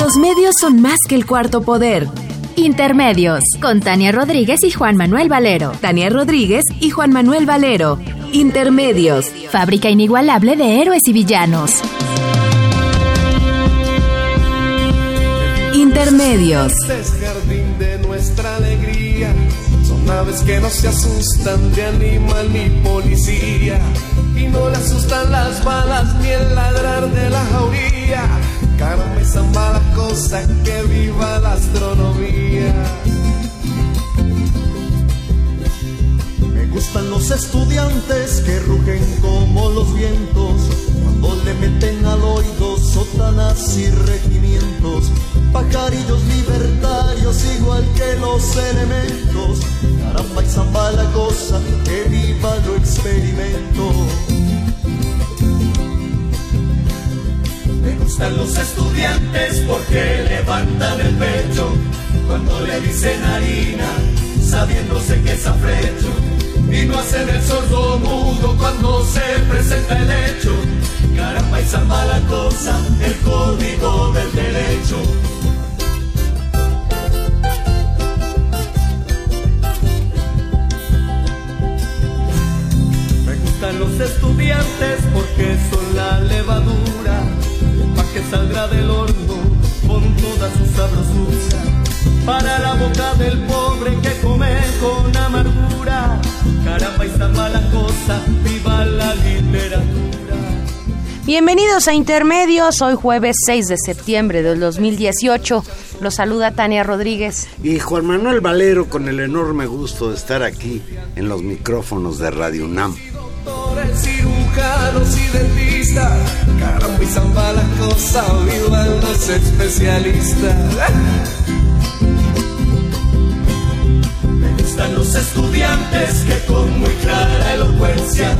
Los medios son más que el cuarto poder. Intermedios, con Tania Rodríguez y Juan Manuel Valero. Tania Rodríguez y Juan Manuel Valero. Intermedios. Fábrica inigualable de héroes y villanos. Intermedios. Es jardín de nuestra alegría. Son aves que no se asustan de animal ni policía. Y no le asustan las balas ni el ladrar de la jauría. Caramba, esa mala cosa que viva la astronomía. Me gustan los estudiantes que rugen como los vientos cuando le meten al oído sotanas y regimientos, pajarillos libertarios igual que los elementos. Caramba, y zamba la cosa, que viva lo experimento. Me gustan los estudiantes porque levantan el pecho cuando le dicen harina, sabiéndose que es afrecho. Y no hacen el sordo mudo cuando se presenta el hecho. Caramba, y zamba la cosa, el código del derecho. Me gustan los estudiantes porque son la levadura, saldrá del horno con toda su sabrosura. Para la boca del pobre que come con amargura, caramba y zamba la cosa, viva la literatura. Bienvenidos a Intermedios, hoy jueves 6 de septiembre del 2018. Los saluda Tania Rodríguez. Y Juan Manuel Valero con el enorme gusto de estar aquí en los micrófonos de Radio UNAM. Caramba y zamba la cosa, vivan los especialistas. Me gustan los estudiantes que con muy clara elocuencia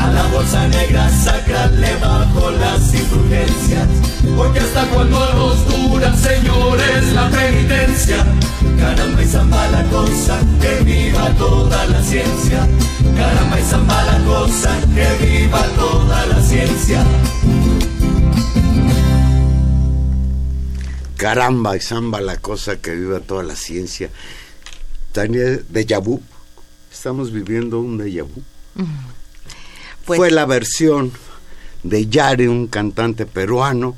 a la bolsa negra sacarle bajo las indulgencias. Porque hasta cuando nos dura, señores, la penitencia. Caramba y zamba la cosa, que viva toda la ciencia. Caramba y zamba la cosa, que viva toda la ciencia. Caramba y zamba la cosa que viva toda la ciencia. Tania, déjà vu. Estamos viviendo un déjà vu. Pues- Fue la versión de Yare, un cantante peruano,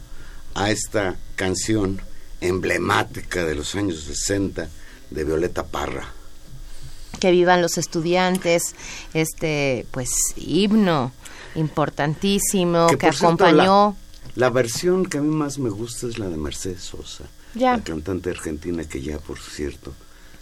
a esta canción emblemática de los años 60 de Violeta Parra. Que vivan los estudiantes, este, pues, himno importantísimo que, cierto, acompañó. La, la versión que a mí más me gusta es la de Mercedes Sosa, Ya. la cantante argentina que ya, por cierto,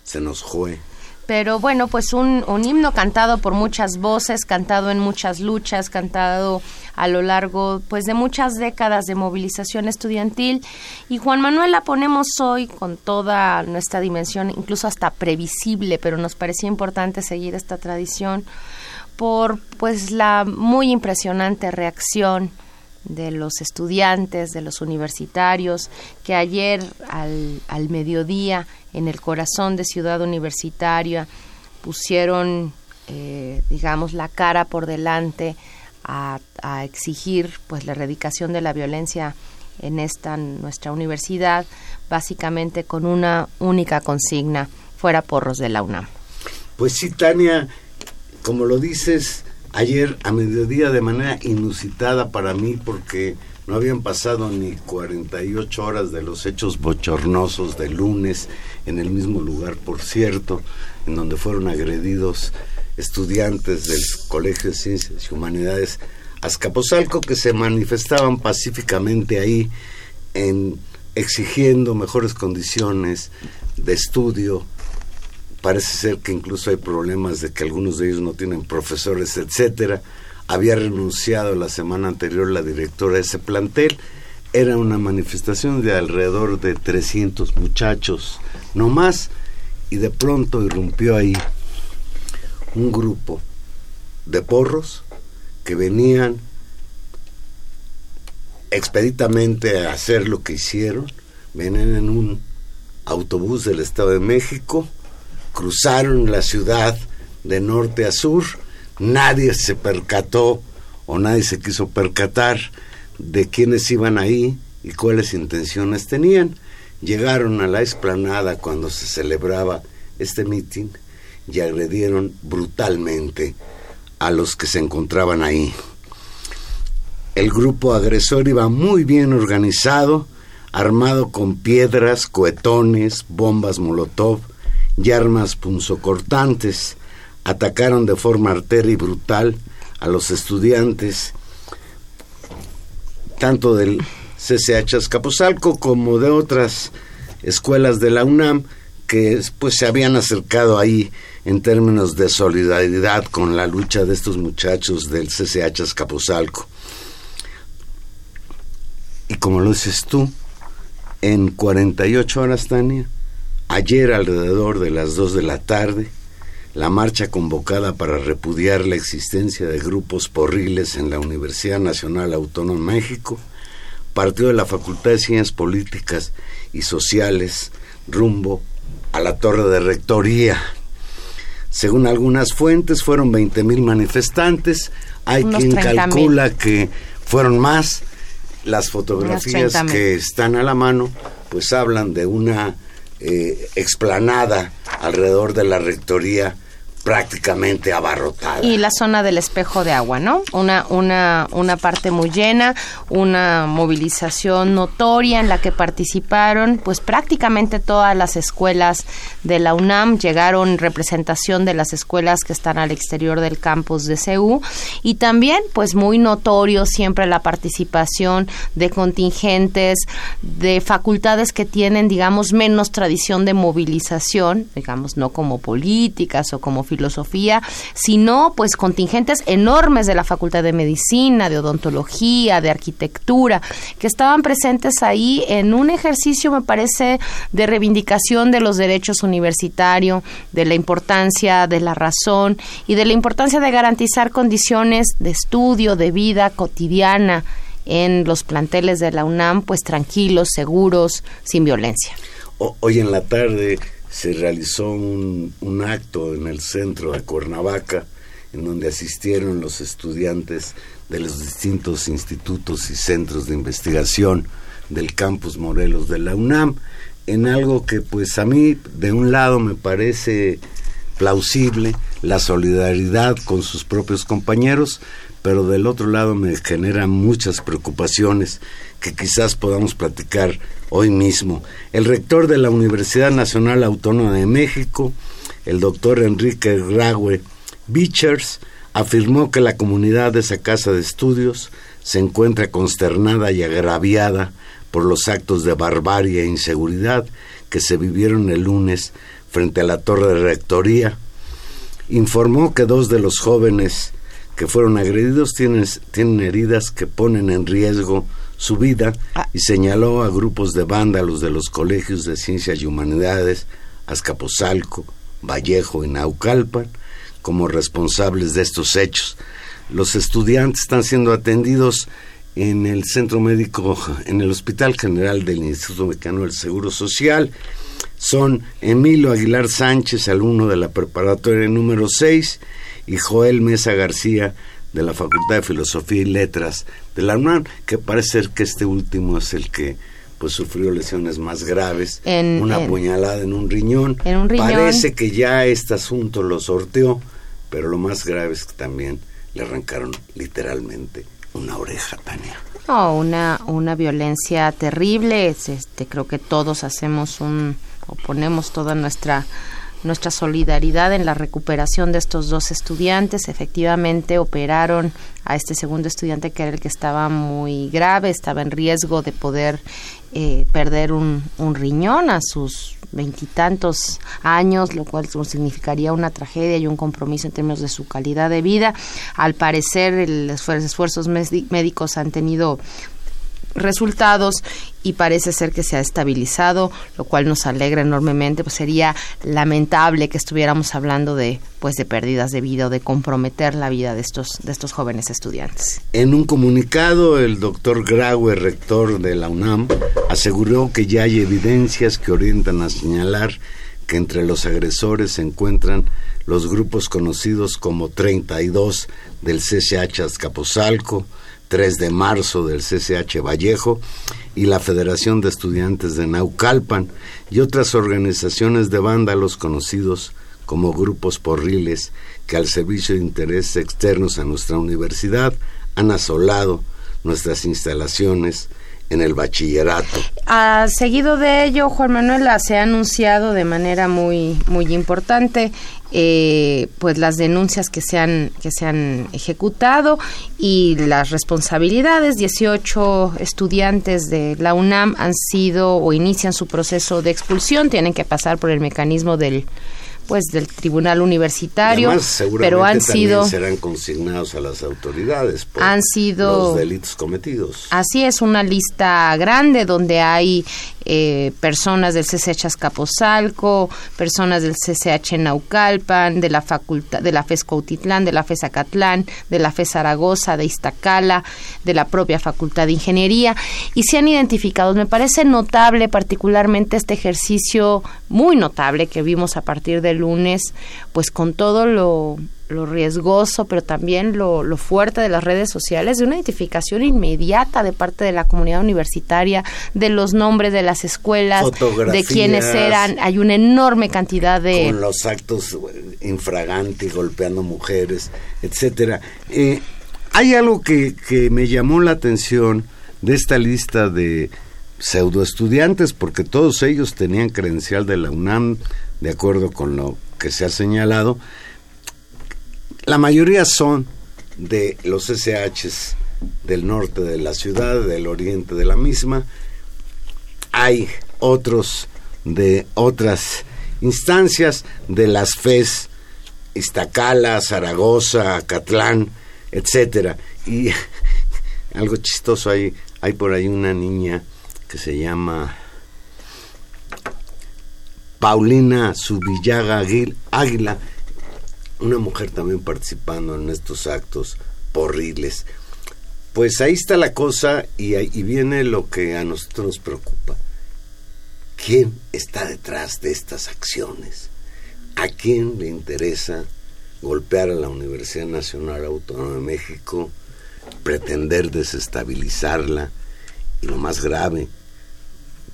se nos fue. Pero bueno, pues un, un himno cantado por muchas voces, cantado en muchas luchas, cantado a lo largo pues de muchas décadas de movilización estudiantil. Y Juan Manuel la ponemos hoy con toda nuestra dimensión, incluso hasta previsible, pero nos parecía importante seguir esta tradición por pues la muy impresionante reacción de los estudiantes, de los universitarios, que ayer al, al mediodía en el corazón de Ciudad Universitaria pusieron, eh, digamos, la cara por delante a, exigir pues la erradicación de la violencia en esta nuestra universidad, básicamente con una única consigna, fuera porros de la UNAM. Pues sí, Tania, como lo dices, ayer a mediodía de manera inusitada para mí porque no habían pasado ni 48 horas de los hechos bochornosos de lunes en el mismo lugar, por cierto, en donde fueron agredidos estudiantes del Colegio de Ciencias y Humanidades Azcapotzalco que se manifestaban pacíficamente ahí en exigiendo mejores condiciones de estudio, parece ser que incluso hay problemas de que algunos de ellos no tienen profesores, etcétera. Había renunciado la semana anterior la directora de ese plantel. era una manifestación de alrededor de 300 muchachos, no más, y de pronto irrumpió ahí un grupo de porros que venían expeditamente a hacer lo que hicieron, venían en un autobús del Estado de México, cruzaron la ciudad de norte a sur, nadie se percató o nadie se quiso percatar de quiénes iban ahí y cuáles intenciones tenían. Llegaron a la explanada cuando se celebraba este mitin y agredieron brutalmente a los que se encontraban ahí. El grupo agresor iba muy bien organizado, armado con piedras, cohetones, bombas molotov y armas punzocortantes. Atacaron de forma artera y brutal a los estudiantes, tanto del CCH Azcapotzalco como de otras escuelas de la UNAM que pues se habían acercado ahí en términos de solidaridad con la lucha de estos muchachos del CCH Azcapotzalco. Y como lo dices tú, en 48 horas, Tania, ayer alrededor de las 2 de la tarde, la marcha convocada para repudiar la existencia de grupos porriles en la Universidad Nacional Autónoma de México partió de la Facultad de Ciencias Políticas y Sociales rumbo a la torre de rectoría. Según algunas fuentes, fueron 20.000 manifestantes. Hay quien calcula que fueron más. Las fotografías que están a la mano, pues hablan de una eh, explanada alrededor de la rectoría prácticamente abarrotada. Y la zona del espejo de agua, ¿no? Una, una, una parte muy llena, una movilización notoria en la que participaron pues prácticamente todas las escuelas de la UNAM, llegaron representación de las escuelas que están al exterior del campus de CEU y también pues muy notorio siempre la participación de contingentes de facultades que tienen digamos menos tradición de movilización, digamos no como políticas o como filosofía, sino pues contingentes enormes de la Facultad de Medicina, de Odontología, de Arquitectura, que estaban presentes ahí en un ejercicio, me parece, de reivindicación de los derechos universitarios, de la importancia de la razón y de la importancia de garantizar condiciones de estudio, de vida cotidiana en los planteles de la UNAM, pues tranquilos, seguros, sin violencia. hoy en la tarde se realizó un, un, acto en el centro de Cuernavaca, en donde asistieron los estudiantes de los distintos institutos y centros de investigación del campus Morelos de la UNAM, en algo que pues a mí de un lado me parece plausible, la solidaridad con sus propios compañeros, pero del otro lado me genera muchas preocupaciones que quizás podamos platicar hoy mismo. El rector de la Universidad Nacional Autónoma de México, el doctor Enrique Graue Bichers, afirmó que la comunidad de esa casa de estudios se encuentra consternada y agraviada por los actos de barbarie e inseguridad que se vivieron el lunes frente a la torre de rectoría. Informó que dos de los jóvenes que fueron agredidos tienen, tienen heridas que ponen en riesgo su vida ah. y señaló a grupos de vándalos de los colegios de ciencias y humanidades, Azcapotzalco, Vallejo y Naucalpan, como responsables de estos hechos. Los estudiantes están siendo atendidos en el centro médico, en el Hospital General del Instituto Mexicano del Seguro Social. Son Emilio Aguilar Sánchez, alumno de la preparatoria número 6, y Joel Mesa García, de la Facultad de Filosofía y Letras de la UNAM, que parece ser que este último es el que pues sufrió lesiones más graves, una puñalada en un, riñón. Parece que ya este asunto lo sorteó, pero lo más grave es que también le arrancaron literalmente una oreja, Tania. No, una, una violencia terrible. Este, creo que todos hacemos un, o ponemos toda nuestra nuestra solidaridad en la recuperación de estos dos estudiantes. Efectivamente, operaron a este segundo estudiante que era el que estaba muy grave, estaba en riesgo de poder eh, perder un, un, riñón a sus veintitantos años, lo cual significaría una tragedia y un compromiso en términos de su calidad de vida. Al parecer, los esfuerzos médicos han tenido resultados y parece ser que se ha estabilizado, lo cual nos alegra enormemente, pues sería lamentable que estuviéramos hablando de pues de pérdidas de vida o de comprometer la vida de estos de estos jóvenes estudiantes. En un comunicado el doctor Graue, rector de la UNAM, aseguró que ya hay evidencias que orientan a señalar que entre los agresores se encuentran los grupos conocidos como 32 del CCH Azcapotzalco, 3 de marzo del CCH Vallejo y la Federación de Estudiantes de Naucalpan y otras organizaciones de vándalos conocidos como grupos porriles que al servicio de intereses externos a nuestra universidad han asolado nuestras instalaciones, en el bachillerato. A seguido de ello, Juan Manuel, se ha anunciado de manera muy muy importante eh, pues las denuncias que se han que se han ejecutado y las responsabilidades. 18 estudiantes de la UNAM han sido o inician su proceso de expulsión. Tienen que pasar por el mecanismo del pues del tribunal universitario pero han sido serán consignados a las autoridades por han sido los delitos cometidos así es una lista grande donde hay eh, personas del CCH Azcapotzalco, personas del CCH Naucalpan, de la facultad, de la FES Cuautitlán, de la FES Acatlán, de la FES Zaragoza, de Iztacala, de la propia Facultad de Ingeniería, y se han identificado. Me parece notable particularmente este ejercicio muy notable que vimos a partir del lunes, pues con todo lo lo riesgoso, pero también lo, lo, fuerte de las redes sociales, de una identificación inmediata de parte de la comunidad universitaria, de los nombres de las escuelas, de quienes eran. Hay una enorme cantidad de... Con los actos infragantes, golpeando mujeres, etcétera. Eh, hay algo que, que me llamó la atención de esta lista de pseudo estudiantes, porque todos ellos tenían credencial de la UNAM, de acuerdo con lo que se ha señalado, la mayoría son de los SHs del norte de la ciudad, del oriente de la misma. Hay otros de otras instancias, de las FES, Iztacala, Zaragoza, Catlán, etcétera. Y algo chistoso hay, hay por ahí una niña que se llama Paulina Subillaga Águila, una mujer también participando en estos actos horribles. Pues ahí está la cosa y, y viene lo que a nosotros nos preocupa. ¿Quién está detrás de estas acciones? ¿A quién le interesa golpear a la Universidad Nacional Autónoma de México, pretender desestabilizarla y lo más grave,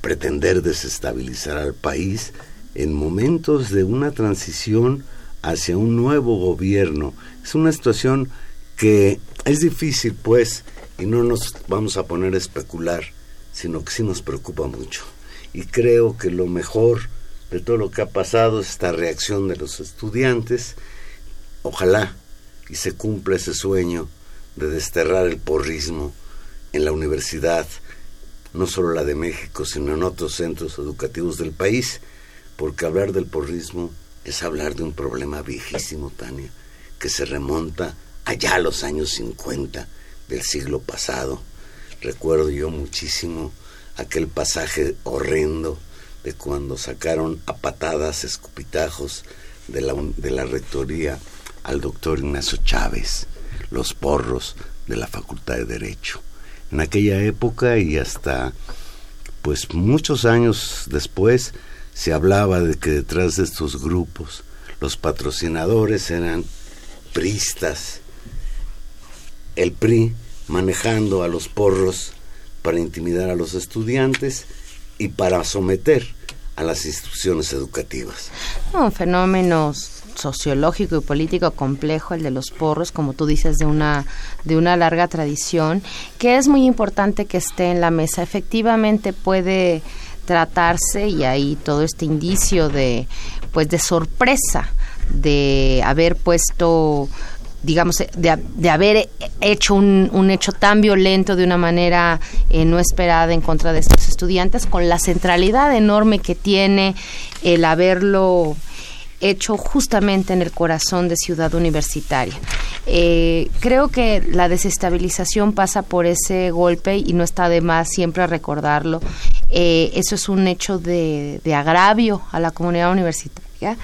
pretender desestabilizar al país en momentos de una transición hacia un nuevo gobierno. Es una situación que es difícil, pues, y no nos vamos a poner a especular, sino que sí nos preocupa mucho. Y creo que lo mejor de todo lo que ha pasado es esta reacción de los estudiantes. Ojalá y se cumpla ese sueño de desterrar el porrismo en la universidad, no solo la de México, sino en otros centros educativos del país, porque hablar del porrismo es hablar de un problema viejísimo, Tania, que se remonta allá a los años 50 del siglo pasado. Recuerdo yo muchísimo aquel pasaje horrendo de cuando sacaron a patadas, escupitajos de la, de la rectoría al doctor Ignacio Chávez, los porros de la Facultad de Derecho. En aquella época y hasta pues muchos años después, se hablaba de que detrás de estos grupos los patrocinadores eran pristas, el PRI manejando a los porros para intimidar a los estudiantes y para someter a las instituciones educativas. Un fenómeno sociológico y político complejo el de los porros, como tú dices, de una de una larga tradición, que es muy importante que esté en la mesa. Efectivamente puede tratarse y hay todo este indicio de pues de sorpresa de haber puesto digamos de, de haber hecho un, un, hecho tan violento de una manera eh, no esperada en contra de estos estudiantes con la centralidad enorme que tiene el haberlo hecho justamente en el corazón de Ciudad Universitaria. Eh, creo que la desestabilización pasa por ese golpe y no está de más siempre recordarlo. Eh, eso es un hecho de, agravio a la comunidad universitaria.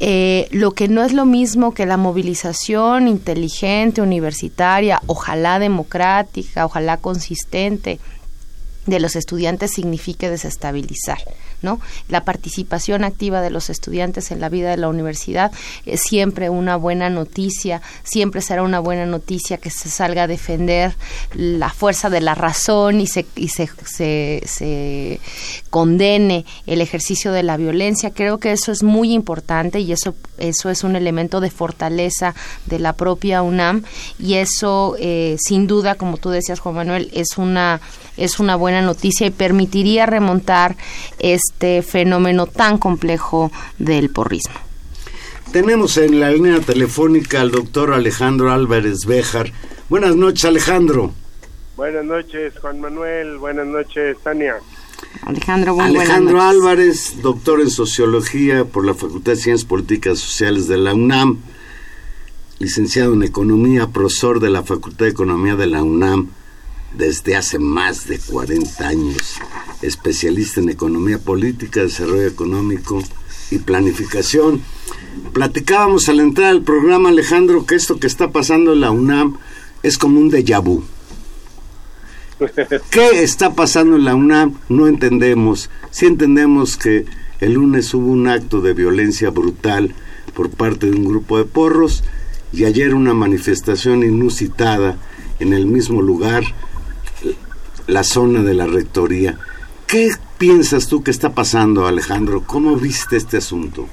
Eh, lo que no es lo mismo que la movilización inteligente universitaria, ojalá democrática, ojalá consistente, de los estudiantes signifique desestabilizar. ¿No? La participación activa de los estudiantes en la vida de la universidad es siempre una buena noticia, siempre será una buena noticia que se salga a defender la fuerza de la razón y se, y se, se, condene el ejercicio de la violencia. Creo que eso es muy importante y eso, eso es un elemento de fortaleza de la propia UNAM y eso, eh, sin duda, como tú decías, Juan Manuel, es una es una buena noticia y permitiría remontar este fenómeno tan complejo del porrismo. Tenemos en la línea telefónica al doctor Alejandro Álvarez Béjar. Buenas noches, Alejandro. Buenas noches, Juan Manuel. Buenas noches, Tania. Alejandro, Alejandro Álvarez, doctor en Sociología por la Facultad de Ciencias Políticas Sociales de la UNAM, licenciado en Economía, profesor de la Facultad de Economía de la UNAM desde hace más de 40 años, especialista en economía política, desarrollo económico y planificación. Platicábamos al entrar al programa, Alejandro, que esto que está pasando en la UNAM es como un déjà vu. ¿Qué está pasando en la UNAM? No entendemos. Sí entendemos que el lunes hubo un acto de violencia brutal por parte de un grupo de porros y ayer una manifestación inusitada en el mismo lugar la zona de la rectoría. ¿Qué piensas tú que está pasando, Alejandro? ¿Cómo viste este asunto?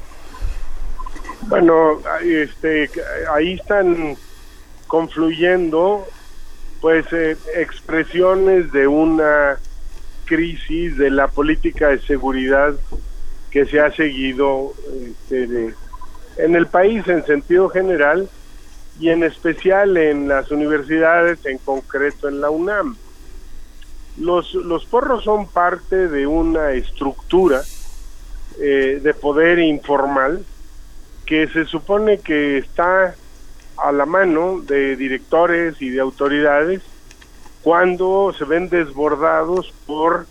Bueno, este, ahí están confluyendo pues eh, expresiones de una crisis de la política de seguridad que se ha seguido este, en el país en sentido general y en especial en las universidades, en concreto en la UNAM. Los, los porros son parte de una estructura eh, de poder informal que se supone que está a la mano de directores y de autoridades cuando se ven desbordados por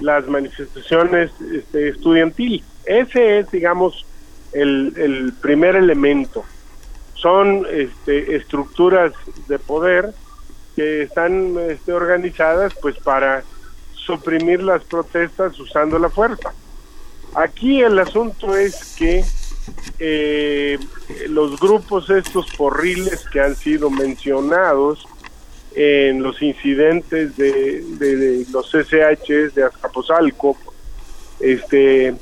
las manifestaciones este, estudiantiles. Ese es, digamos, el, el primer elemento. Son este, estructuras de poder que están este, organizadas pues para suprimir las protestas usando la fuerza. Aquí el asunto es que eh, los grupos estos porriles que han sido mencionados en los incidentes de, los SH de Azcapotzalco, este,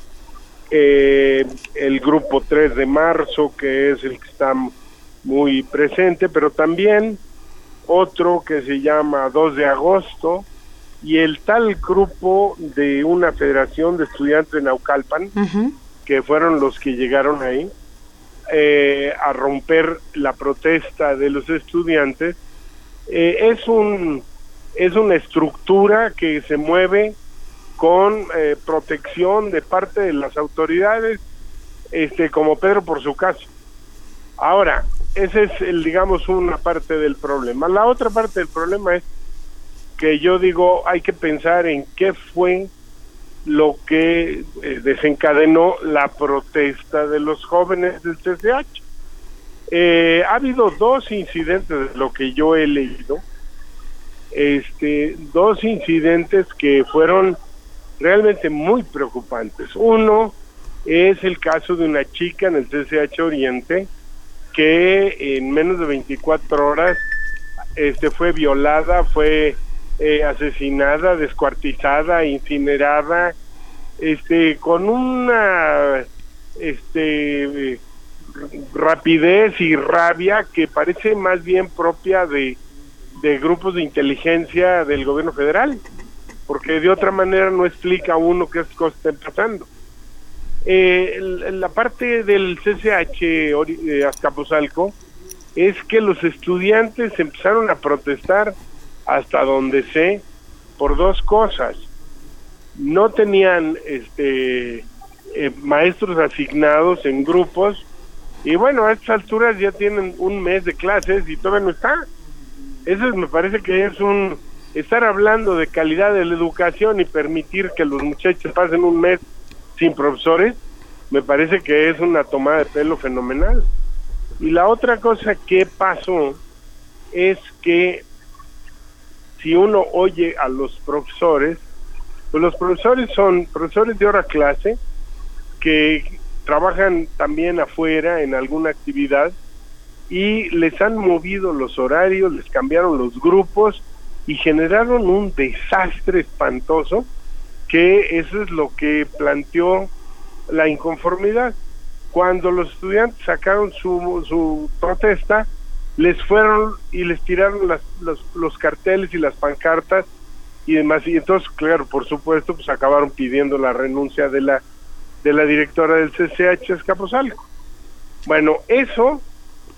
eh, el grupo 3 de marzo, que es el que está muy presente, pero también otro que se llama 2 de agosto, y el tal grupo de una federación de estudiantes de Naucalpan, que fueron los que llegaron ahí, eh, a romper la protesta de los estudiantes, eh, es, un, es una estructura que se mueve con eh, protección de parte de las autoridades, este, como Pedro por su caso. Ahora, ese es, el, digamos, una parte del problema. La otra parte del problema es que yo digo, hay que pensar en qué fue lo que eh, desencadenó la protesta de los jóvenes del CCH. Eh, ha habido dos incidentes de lo que yo he leído, este, dos incidentes que fueron realmente muy preocupantes. Uno es el caso de una chica en el CCH Oriente que en menos de 24 horas este fue violada, fue eh, asesinada, descuartizada, incinerada, este con una este rapidez y rabia que parece más bien propia de, de grupos de inteligencia del gobierno federal, porque de otra manera no explica uno qué cosas están pasando. Eh, la parte del CCH Azcapotzalco es que los estudiantes empezaron a protestar hasta donde sé por dos cosas. No tenían este eh, maestros asignados en grupos y bueno, a estas alturas ya tienen un mes de clases y todavía no está. Eso me parece que es un estar hablando de calidad de la educación y permitir que los muchachos pasen un mes sin profesores, me parece que es una tomada de pelo fenomenal. Y la otra cosa que pasó es que si uno oye a los profesores, pues los profesores son profesores de hora clase que trabajan también afuera en alguna actividad y les han movido los horarios, les cambiaron los grupos y generaron un desastre espantoso que eso es lo que planteó la inconformidad. Cuando los estudiantes sacaron su, su protesta, les fueron y les tiraron las, los, los carteles y las pancartas y demás. Y entonces, claro, por supuesto, pues acabaron pidiendo la renuncia de la de la directora del CCH Escaposalco. Bueno, eso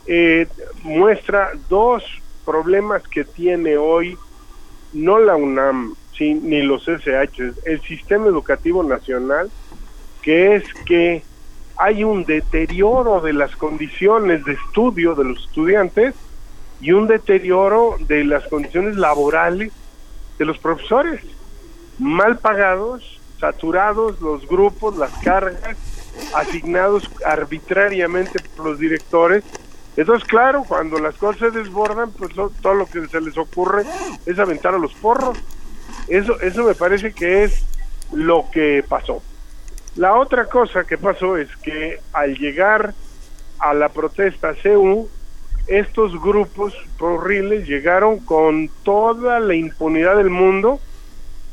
eh, muestra dos problemas que tiene hoy no la UNAM ni los CCH, el sistema educativo nacional, que es que hay un deterioro de las condiciones de estudio de los estudiantes y un deterioro de las condiciones laborales de los profesores, mal pagados, saturados los grupos, las cargas, asignados arbitrariamente por los directores. Entonces, claro, cuando las cosas se desbordan, pues todo lo que se les ocurre es aventar a los porros. Eso, eso me parece que es lo que pasó. La otra cosa que pasó es que al llegar a la protesta CU, estos grupos horribles llegaron con toda la impunidad del mundo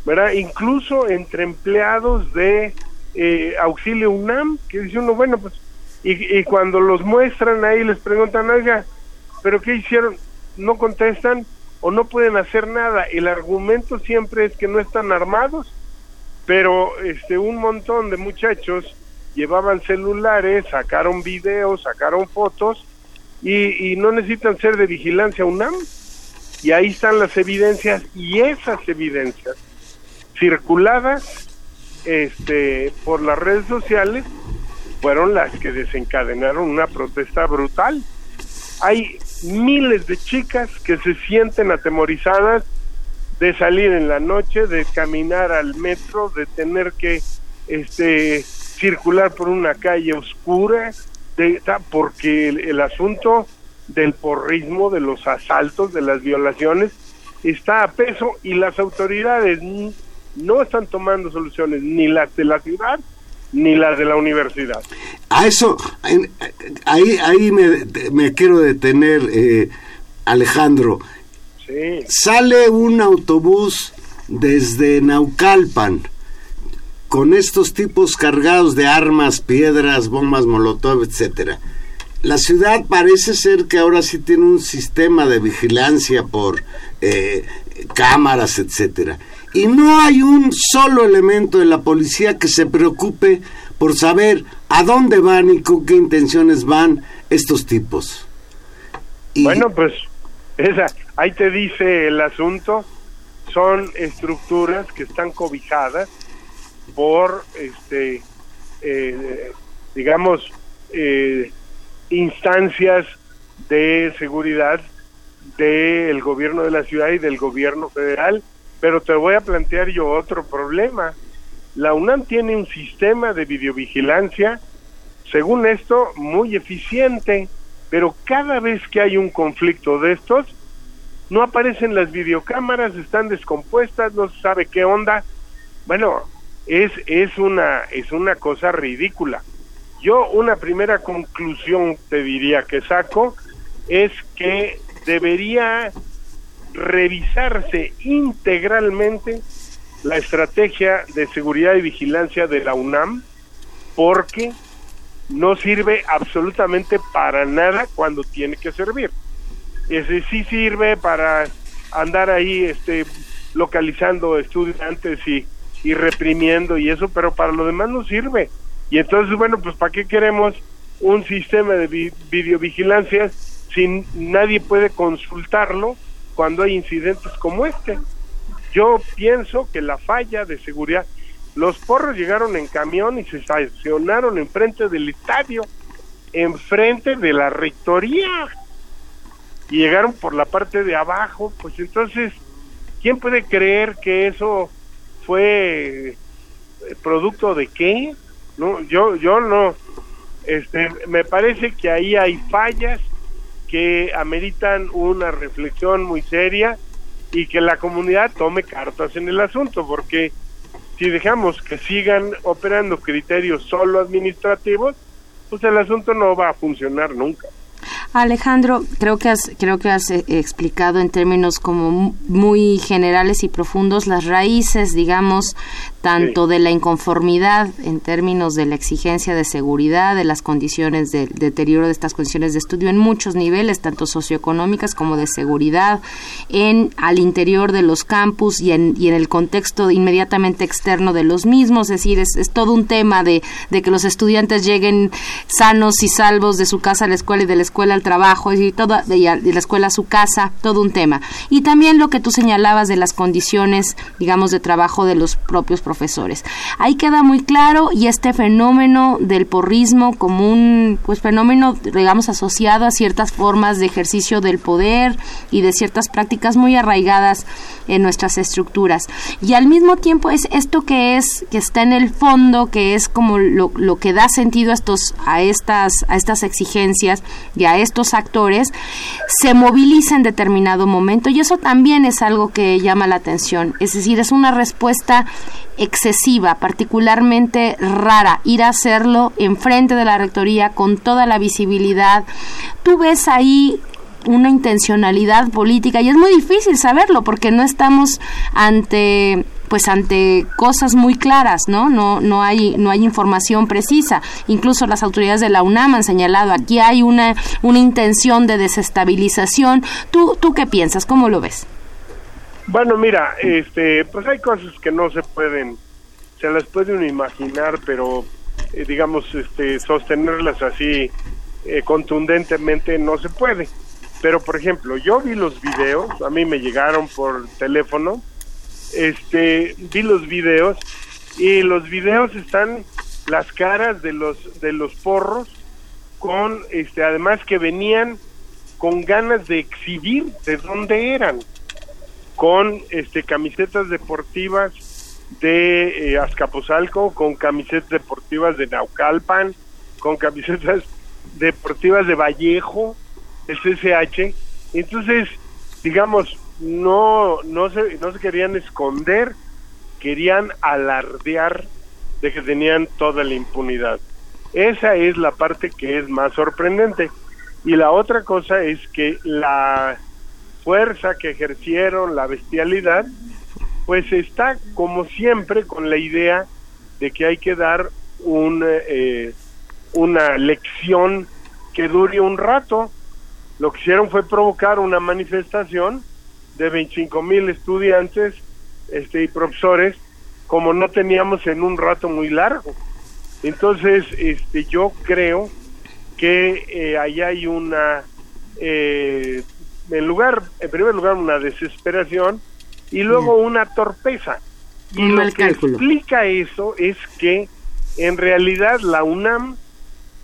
¿verdad? Incluso entre empleados de eh, Auxilio UNAM, que dice uno, bueno, pues, y, y cuando los muestran ahí les preguntan, oiga, ¿pero qué hicieron? No contestan o no pueden hacer nada. El argumento siempre es que no están armados, pero este un montón de muchachos llevaban celulares, sacaron videos, sacaron fotos y, y no necesitan ser de vigilancia UNAM. Y ahí están las evidencias y esas evidencias circuladas este, por las redes sociales fueron las que desencadenaron una protesta brutal. Hay miles de chicas que se sienten atemorizadas de salir en la noche, de caminar al metro, de tener que este circular por una calle oscura, de, porque el, el asunto del porrismo, de los asaltos, de las violaciones, está a peso y las autoridades no están tomando soluciones ni las de la ciudad ni las de la universidad. A eso, ahí, ahí me, quiero detener, eh, Alejandro. Sale un autobús desde Naucalpan con estos tipos cargados de armas, piedras, bombas molotov, etcétera. La ciudad parece ser que ahora sí tiene un sistema de vigilancia por eh, cámaras, etcétera y no hay un solo elemento de la policía que se preocupe por saber a dónde van y con qué intenciones van estos tipos. Bueno, pues esa, ahí te dice el asunto, son estructuras que están cobijadas por, este, eh, digamos, eh, instancias de seguridad del gobierno de la ciudad y del gobierno federal pero te voy a plantear yo otro problema. La UNAM tiene un sistema de videovigilancia, según esto, muy eficiente, pero cada vez que hay un conflicto de estos, no aparecen las videocámaras, están descompuestas, no se sabe qué onda. Bueno, es, es, una, es una cosa ridícula. Yo una primera conclusión te diría que saco es que debería revisarse integralmente la estrategia de seguridad y vigilancia de la UNAM porque no sirve absolutamente para nada cuando tiene que servir. Ese sí sirve para andar ahí este localizando estudiantes y, y reprimiendo y eso, pero para lo demás no sirve. Y entonces, bueno, pues ¿para qué queremos un sistema de videovigilancia si nadie puede consultarlo cuando hay incidentes como este. Yo pienso que la falla de seguridad, los porros llegaron en camión y se estacionaron enfrente del estadio, enfrente de la rectoría. Y llegaron por la parte de abajo, pues entonces, ¿quién puede creer que eso fue eh, producto de qué? No, yo yo no este me parece que ahí hay fallas que ameritan una reflexión muy seria y que la comunidad tome cartas en el asunto, porque si dejamos que sigan operando criterios solo administrativos, pues el asunto no va a funcionar nunca. Alejandro, creo que has, creo que has eh, explicado en términos como muy generales y profundos las raíces, digamos, tanto de la inconformidad en términos de la exigencia de seguridad, de las condiciones de, deterioro de estas condiciones de estudio en muchos niveles, tanto socioeconómicas como de seguridad, en al interior de los campus y en, y en el contexto inmediatamente externo de los mismos, es decir, es, todo un tema de, de, que los estudiantes lleguen sanos y salvos de su casa a la escuela y de la escuela al trabajo, y todo, de, de la escuela a su casa, todo un tema. Y también lo que tú señalabas de las condiciones, digamos, de trabajo de los propios profesores profesores. Ahí queda muy claro y este fenómeno del porrismo como un pues fenómeno digamos asociado a ciertas formas de ejercicio del poder y de ciertas prácticas muy arraigadas en nuestras estructuras. Y al mismo tiempo es esto que es que está en el fondo, que es como lo, que da sentido a estos a estas a estas exigencias y a estos actores se moviliza en determinado momento y eso también es algo que llama la atención, es decir, es una respuesta excesiva, particularmente rara, ir a hacerlo enfrente de la rectoría con toda la visibilidad. Tú ves ahí una intencionalidad política y es muy difícil saberlo porque no estamos ante pues ante cosas muy claras, ¿no? No no hay no hay información precisa. Incluso las autoridades de la UNAM han señalado aquí hay una una intención de desestabilización. ¿Tú tú qué piensas? ¿Cómo lo ves? Bueno, mira, este, pues hay cosas que no se pueden, se las puede uno imaginar, pero eh, digamos, este, sostenerlas así eh, contundentemente no se puede. Pero por ejemplo, yo vi los videos, a mí me llegaron por teléfono, este, vi los videos y los videos están las caras de los de los porros con, este, además que venían con ganas de exhibir de dónde eran con este camisetas deportivas de eh, con camisetas deportivas de Naucalpan, con camisetas deportivas de Vallejo, el. Entonces, digamos, no, no, se, no se querían esconder, querían alardear de que tenían toda la impunidad. Esa es la parte que es más sorprendente. Y la otra cosa es que la fuerza que ejercieron, la bestialidad, pues está como siempre con la idea de que hay que dar un, eh, una lección que dure un rato. Lo que hicieron fue provocar una manifestación de 25 mil estudiantes este, y profesores como no teníamos en un rato muy largo. Entonces, este, yo creo que eh, ahí hay una eh, en lugar, en primer lugar, una desesperación y luego una torpeza. Y lo que explica eso es que en realidad la UNAM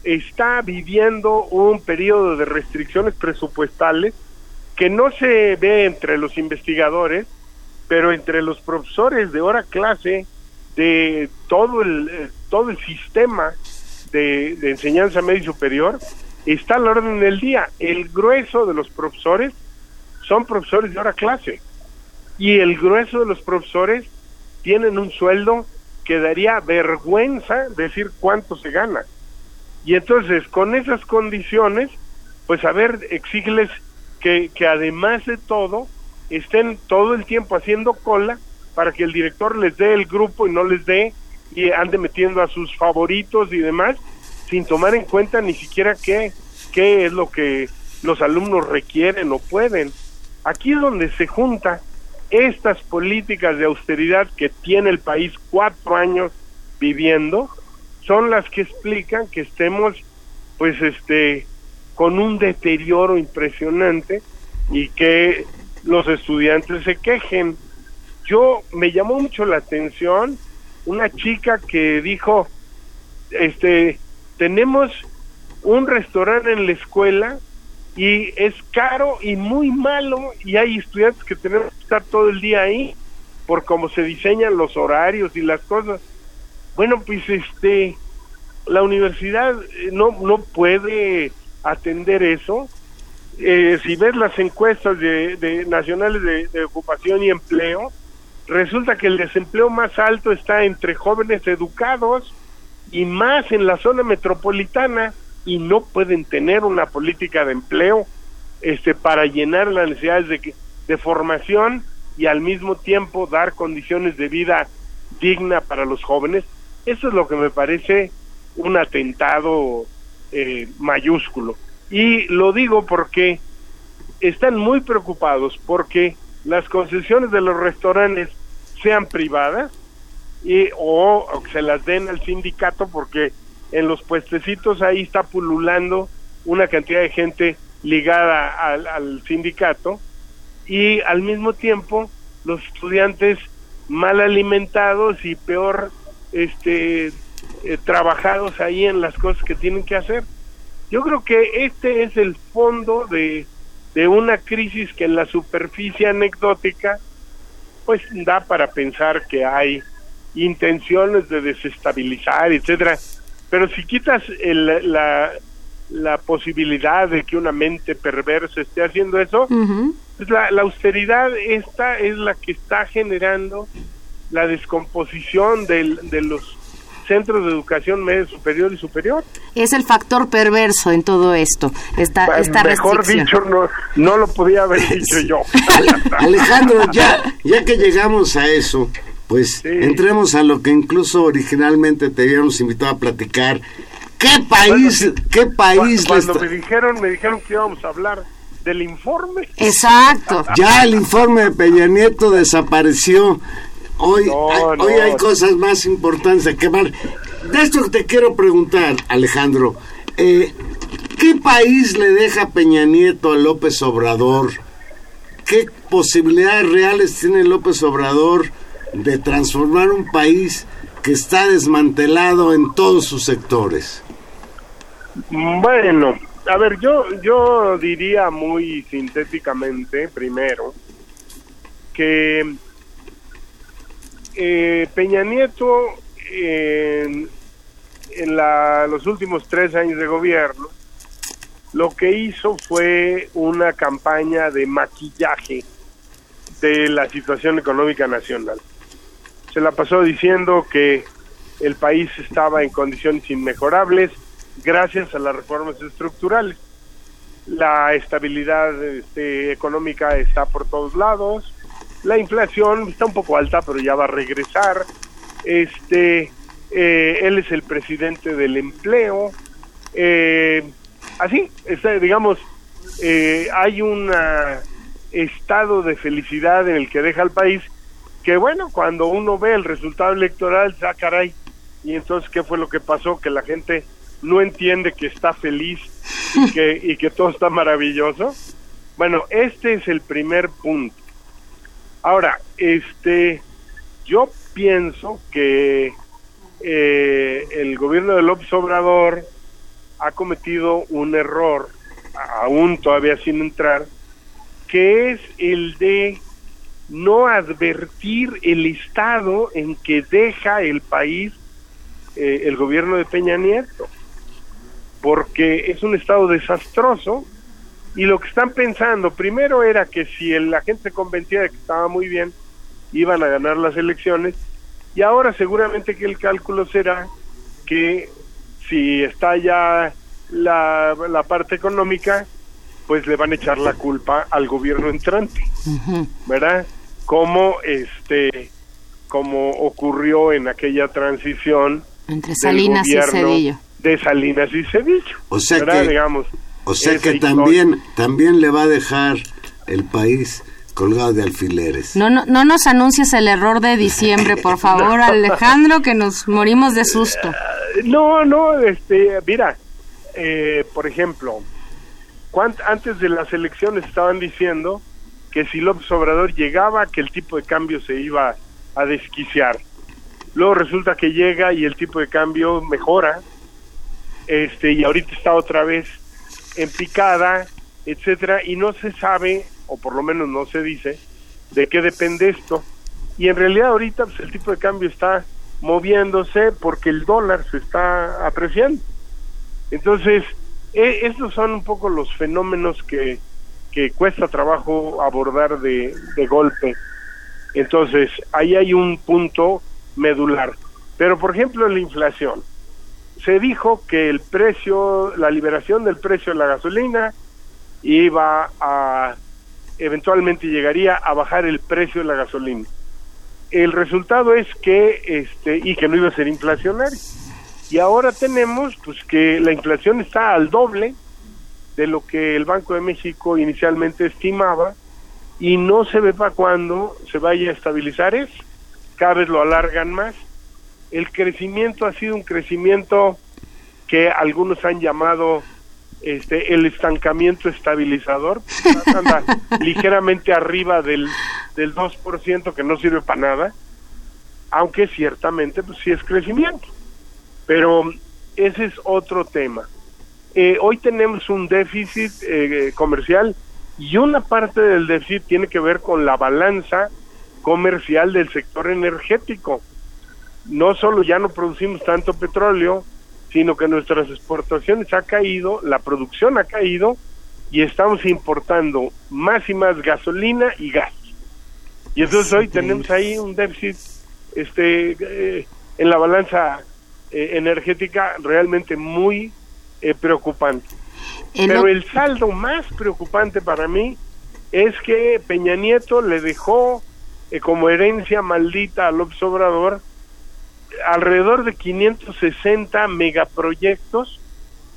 está viviendo un periodo de restricciones presupuestales que no se ve entre los investigadores, pero entre los profesores de hora clase de todo el, eh, todo el sistema de, de enseñanza media superior, está al orden del día. El grueso de los profesores son profesores de hora clase y el grueso de los profesores tienen un sueldo que daría vergüenza decir cuánto se gana. Y entonces, con esas condiciones, pues a ver, exígeles que, que además de todo, estén todo el tiempo haciendo cola para que el director les dé el grupo y no les dé y ande metiendo a sus favoritos y demás, sin tomar en cuenta ni siquiera qué, qué es lo que los alumnos requieren o pueden. Aquí es donde se junta estas políticas de austeridad que tiene el país cuatro años viviendo, son las que explican que estemos pues este con un deterioro impresionante y que los estudiantes se quejen. Yo me llamó mucho la atención una chica que dijo, este, tenemos un restaurante en la escuela y es caro y muy malo y hay estudiantes que tenemos que estar todo el día ahí por cómo se diseñan los horarios y las cosas. Bueno, pues este la universidad eh, no no puede atender eso. Eh, si ves las encuestas de, nacionales de, de ocupación y empleo, resulta que el desempleo más alto está entre jóvenes educados y más en la zona metropolitana y no pueden tener una política de empleo este para llenar las necesidades de, de formación y al mismo tiempo dar condiciones de vida digna para los jóvenes. Eso es lo que me parece un atentado eh, mayúsculo. Y lo digo porque están muy preocupados porque las concesiones de los restaurantes sean privadas y o, que se las den al sindicato porque en los puestecitos ahí está pululando una cantidad de gente ligada al, sindicato y al mismo tiempo los estudiantes mal alimentados y peor este eh, trabajados ahí en las cosas que tienen que hacer. Yo creo que este es el fondo de, de una crisis que en la superficie anecdótica pues da para pensar que hay intenciones de desestabilizar, etcétera, pero si quitas la, la posibilidad de que una mente perversa esté haciendo eso, pues la, la, austeridad esta es la que está generando la descomposición del, de los centros de educación media superior y superior. Es el factor perverso en todo esto, esta, esta Mejor dicho, no, no lo podía haber dicho yo. Alejandro, ya, ya que llegamos a eso, pues entremos a lo que incluso originalmente te habíamos invitado a platicar. ¿Qué país, qué país? Cuando, me dijeron, me dijeron que íbamos a hablar del informe. Exacto. ya el informe de Peña Nieto desapareció. Hoy, hay, hoy hay cosas más importantes que quemar. De esto te quiero preguntar, Alejandro. Eh, ¿Qué país le deja Peña Nieto a López Obrador? ¿Qué posibilidades reales tiene López Obrador de transformar un país que está desmantelado en todos sus sectores? Bueno, a ver, yo, yo diría muy sintéticamente, primero, que eh, Peña Nieto en, en la, los últimos tres años de gobierno lo que hizo fue una campaña de maquillaje de la situación económica nacional se la pasó diciendo que el país estaba en condiciones inmejorables gracias a las reformas estructurales. La estabilidad este, económica está por todos lados, la inflación está un poco alta, pero ya va a regresar. Este, eh, él es el presidente del empleo. Eh, así, digamos, eh, hay un estado de felicidad en el que deja al país que bueno, cuando uno ve el resultado electoral, ah, caray, y entonces, ¿qué fue lo que pasó? Que la gente no entiende que está feliz y que, y que todo está maravilloso. Bueno, este es el primer punto. Ahora, este, yo pienso que eh, el gobierno de López Obrador ha cometido un error, aún todavía sin entrar, que es el de no advertir el estado en que deja el país eh, el gobierno de Peña Nieto, porque es un estado desastroso y lo que están pensando primero era que si la gente se convencía de que estaba muy bien, iban a ganar las elecciones y ahora seguramente que el cálculo será que si está ya la, la parte económica, pues le van a echar la culpa al gobierno entrante, ¿verdad? Como este como ocurrió en aquella transición entre Salinas y Cedillo de Salinas y Cedillo o sea que digamos o sea que también también le va a dejar el país colgado de alfileres. No, no, no nos anuncies el error de diciembre, por favor, Alejandro, que nos morimos de susto. No, no, este, mira, eh, por ejemplo, antes de las elecciones estaban diciendo que si López Obrador llegaba, que el tipo de cambio se iba a desquiciar. luego resulta que llega y el tipo de cambio mejora, este, y ahorita está otra vez en picada, etcétera, y no se sabe, o por lo menos no se dice, de qué depende esto. Y en realidad ahorita pues, el tipo de cambio está moviéndose porque el dólar se está apreciando. Entonces, e, estos son un poco los fenómenos que, que cuesta trabajo abordar de, de golpe. Entonces, ahí hay un punto medular. Pero, por ejemplo, la inflación. Se dijo que el precio, la liberación del precio de la gasolina iba a, eventualmente llegaría a bajar el precio de la gasolina. El resultado es que, este, y que no iba a ser inflacionario. Y ahora tenemos, pues, que la inflación está al doble de lo que el Banco de México inicialmente estimaba y no se ve para cuándo se vaya a estabilizar eso. Cada vez lo alargan más. El crecimiento ha sido un crecimiento que algunos han llamado este el estancamiento estabilizador, anda ligeramente arriba del, del 2% que no sirve para nada, aunque ciertamente pues sí es crecimiento. Pero ese es otro tema. Eh, hoy tenemos un déficit eh, comercial y una parte del déficit tiene que ver con la balanza comercial del sector energético. No solo ya no producimos tanto petróleo, sino que nuestras exportaciones ha caído, la producción ha caído y estamos importando más y más gasolina y gas. Y entonces hoy tenemos ahí un déficit este eh, en la balanza eh, energética realmente muy eh, preocupante. Pero el saldo más preocupante para mí es que Peña Nieto le dejó como herencia maldita al López Obrador alrededor de 560 megaproyectos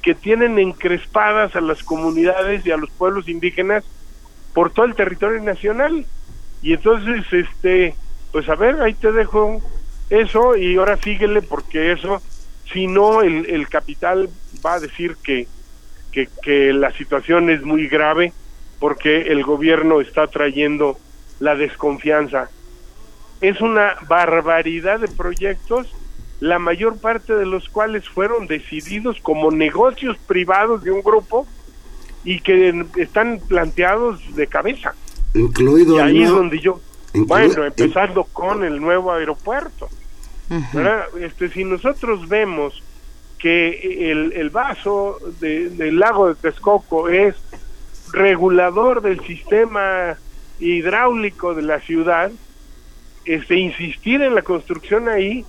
que tienen encrespadas a las comunidades y a los pueblos indígenas por todo el territorio nacional. Y entonces, este, pues a ver, ahí te dejo eso y ahora síguele porque eso, si no, el, el capital va a decir que, que, que la situación es muy grave porque el gobierno está trayendo la desconfianza es una barbaridad de proyectos, la mayor parte de los cuales fueron decididos como negocios privados de un grupo y que están planteados de cabeza. Incluido y ahí es donde yo, bueno, empezando con el nuevo aeropuerto. este, si nosotros vemos que el, el vaso del lago de Texcoco es regulador del sistema hidráulico de la ciudad, este, insistir en la construcción ahí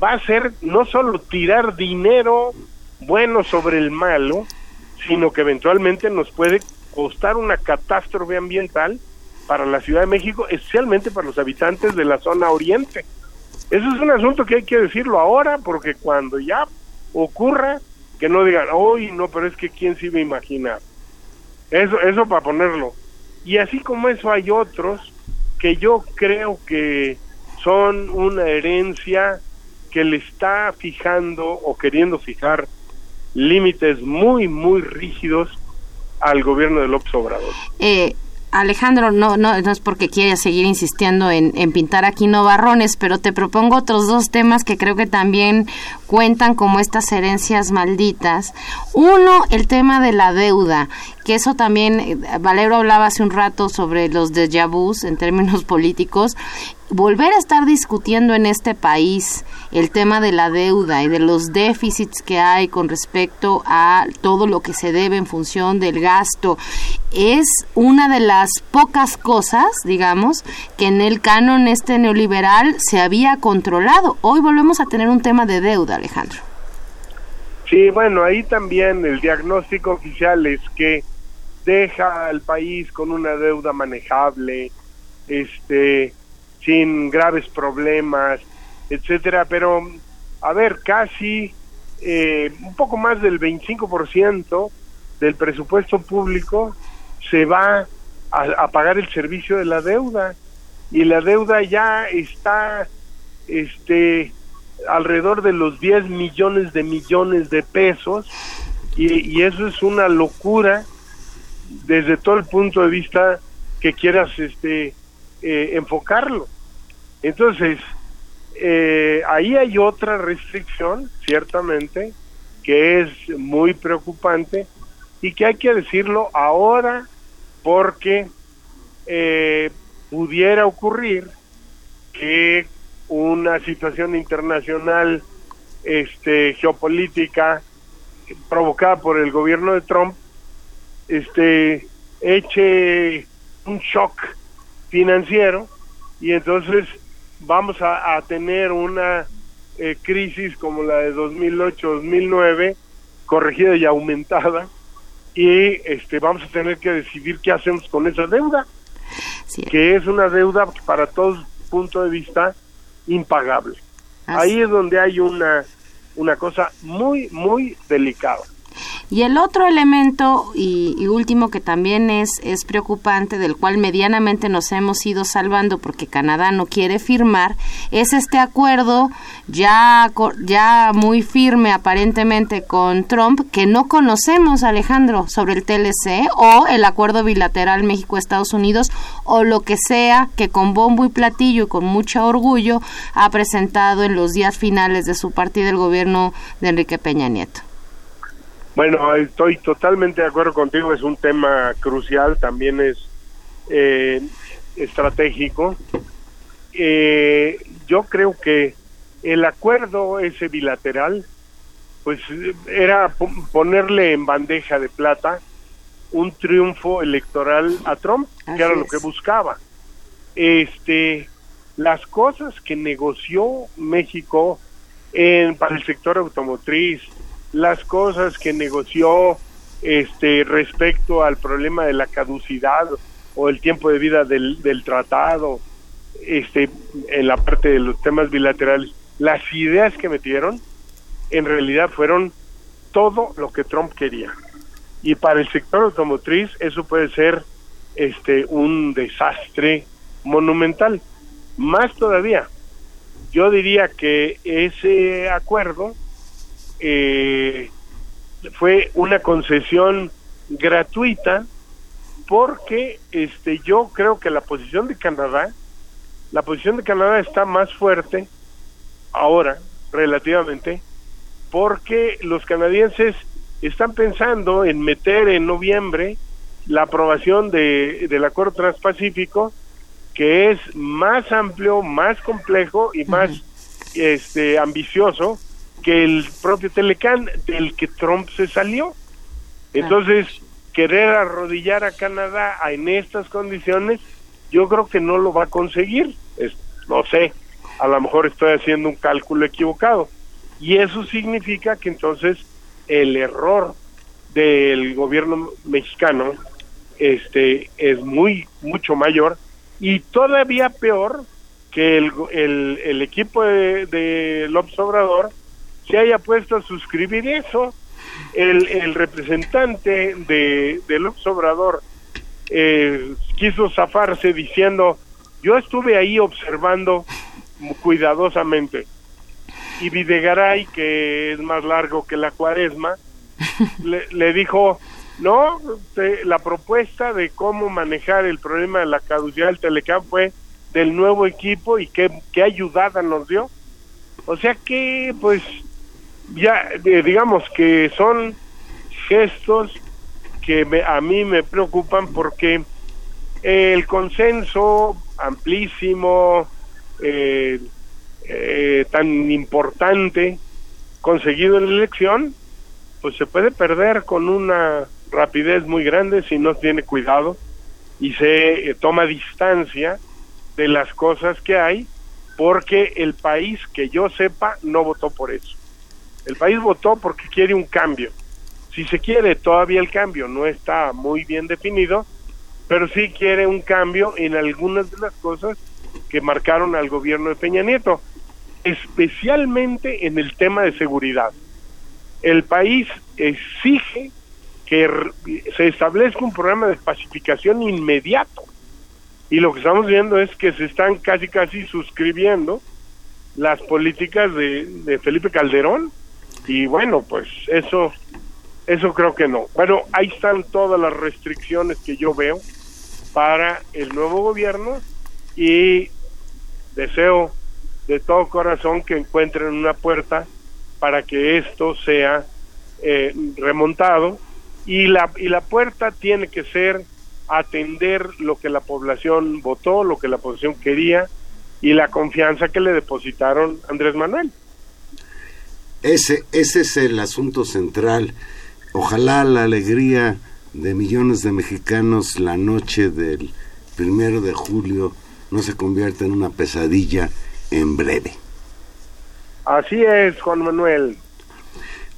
va a ser no solo tirar dinero bueno sobre el malo, sino que eventualmente nos puede costar una catástrofe ambiental para la Ciudad de México, especialmente para los habitantes de la zona oriente. Eso es un asunto que hay que decirlo ahora, porque cuando ya ocurra, que no digan, hoy no, pero es que quién se iba a imaginar. Eso, eso para ponerlo. Y así como eso hay otros que yo creo que son una herencia que le está fijando o queriendo fijar límites muy, muy rígidos al gobierno de López Obrador. Eh, Alejandro, no, no, no es porque quiera seguir insistiendo en, en, pintar aquí no barrones, pero te propongo otros dos temas que creo que también cuentan como estas herencias malditas. Uno, el tema de la deuda, que eso también, eh, Valero hablaba hace un rato sobre los déjà vus en términos políticos, volver a estar discutiendo en este país el tema de la deuda y de los déficits que hay con respecto a todo lo que se debe en función del gasto es una de las pocas cosas, digamos, que en el canon este neoliberal se había controlado. Hoy volvemos a tener un tema de deuda, Alejandro. Sí, bueno, ahí también el diagnóstico oficial es que deja al país con una deuda manejable, este, sin graves problemas, etcétera, pero a ver, casi eh, un poco más del 25% del presupuesto público se va a, pagar el servicio de la deuda y la deuda ya está este alrededor de los 10 millones de millones de pesos y, y eso es una locura desde todo el punto de vista que quieras este eh, enfocarlo. Entonces eh, ahí hay otra restricción, ciertamente, que es muy preocupante y que hay que decirlo ahora porque eh, pudiera ocurrir que una situación internacional este geopolítica provocada por el gobierno de Trump este eche un shock financiero y entonces vamos a, tener una eh, crisis como la de 2008-2009 corregida y aumentada y este vamos a tener que decidir qué hacemos con esa deuda que es una deuda para todos puntos de vista impagable. Ahí es donde hay una una cosa muy muy delicada y el otro elemento y, último que también es, es preocupante, del cual medianamente nos hemos ido salvando porque Canadá no quiere firmar, es este acuerdo ya, ya muy firme aparentemente con Trump que no conocemos, Alejandro, sobre el TLC o el acuerdo bilateral México-Estados Unidos o lo que sea que con bombo y platillo y con mucho orgullo ha presentado en los días finales de su partido el gobierno de Enrique Peña Nieto. Bueno, estoy totalmente de acuerdo contigo, es un tema crucial, también es eh, estratégico. Eh, yo creo que el acuerdo ese bilateral, pues era ponerle en bandeja de plata un triunfo electoral a Trump, que era lo que buscaba. Este, las cosas que negoció México en, para el sector automotriz, las cosas que negoció este respecto al problema de la caducidad o el tiempo de vida del, del tratado este en la parte de los temas bilaterales las ideas que metieron en realidad fueron todo lo que Trump quería. Y para el sector automotriz eso puede ser este un desastre monumental. Más todavía yo diría que ese acuerdo eh, fue una concesión gratuita porque este yo creo que la posición de Canadá la posición de Canadá está más fuerte ahora relativamente porque los canadienses están pensando en meter en noviembre la aprobación de, del acuerdo transpacífico que es más amplio, más complejo y más este ambicioso que el propio Telecan del que Trump se salió. Entonces, querer arrodillar a Canadá en estas condiciones, yo creo que no lo va a conseguir. no sé, a lo mejor estoy haciendo un cálculo equivocado. Y eso significa que entonces el error del gobierno mexicano este es muy mucho mayor y todavía peor que el, el, el equipo de, de López Obrador se haya puesto a suscribir eso. El, representante de, del Obrador eh, quiso zafarse diciendo, yo estuve ahí observando cuidadosamente. Y Videgaray, que es más largo que la cuaresma, le, le dijo, no, la propuesta de cómo manejar el problema de la caducidad del Telecam fue del nuevo equipo y qué, qué ayudada nos dio. O sea que, pues, ya digamos que son gestos que a mí me preocupan porque el consenso amplísimo, eh, eh, tan importante conseguido en la elección, pues se puede perder con una rapidez muy grande si no tiene cuidado y se eh, toma distancia de las cosas que hay porque el país que yo sepa no votó por eso. El país votó porque quiere un cambio. Si se quiere todavía el cambio, no está muy bien definido, pero sí quiere un cambio en algunas de las cosas que marcaron al gobierno de Peña Nieto, especialmente en el tema de seguridad. El país exige que se establezca un programa de pacificación inmediato. Y lo que estamos viendo es que se están casi casi suscribiendo las políticas de, de Felipe Calderón, y bueno, pues eso, eso creo que no. Bueno, ahí están todas las restricciones que yo veo para el nuevo gobierno y deseo de todo corazón que encuentren una puerta para que esto sea eh, remontado y la, y la puerta tiene que ser atender lo que la población votó, lo que la población quería y la confianza que le depositaron Andrés Manuel. Ese, ese es el asunto central. Ojalá la alegría de millones de mexicanos la noche del primero de julio no se convierta en una pesadilla en breve. Así es, Juan Manuel.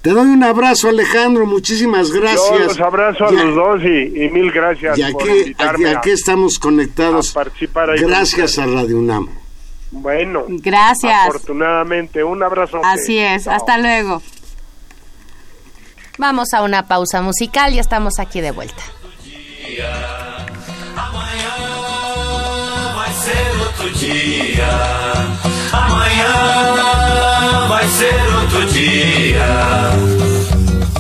Te doy un abrazo, Alejandro. Muchísimas gracias. Yo los abrazo a los dos y, mil gracias y por invitarme aquí estamos conectados. participar gracias a Radio UNAM. Bueno. Gracias. Afortunadamente, un abrazo. Así es. Hasta luego. Vamos a una pausa musical y estamos aquí de vuelta. Amanhã vai ser outro dia.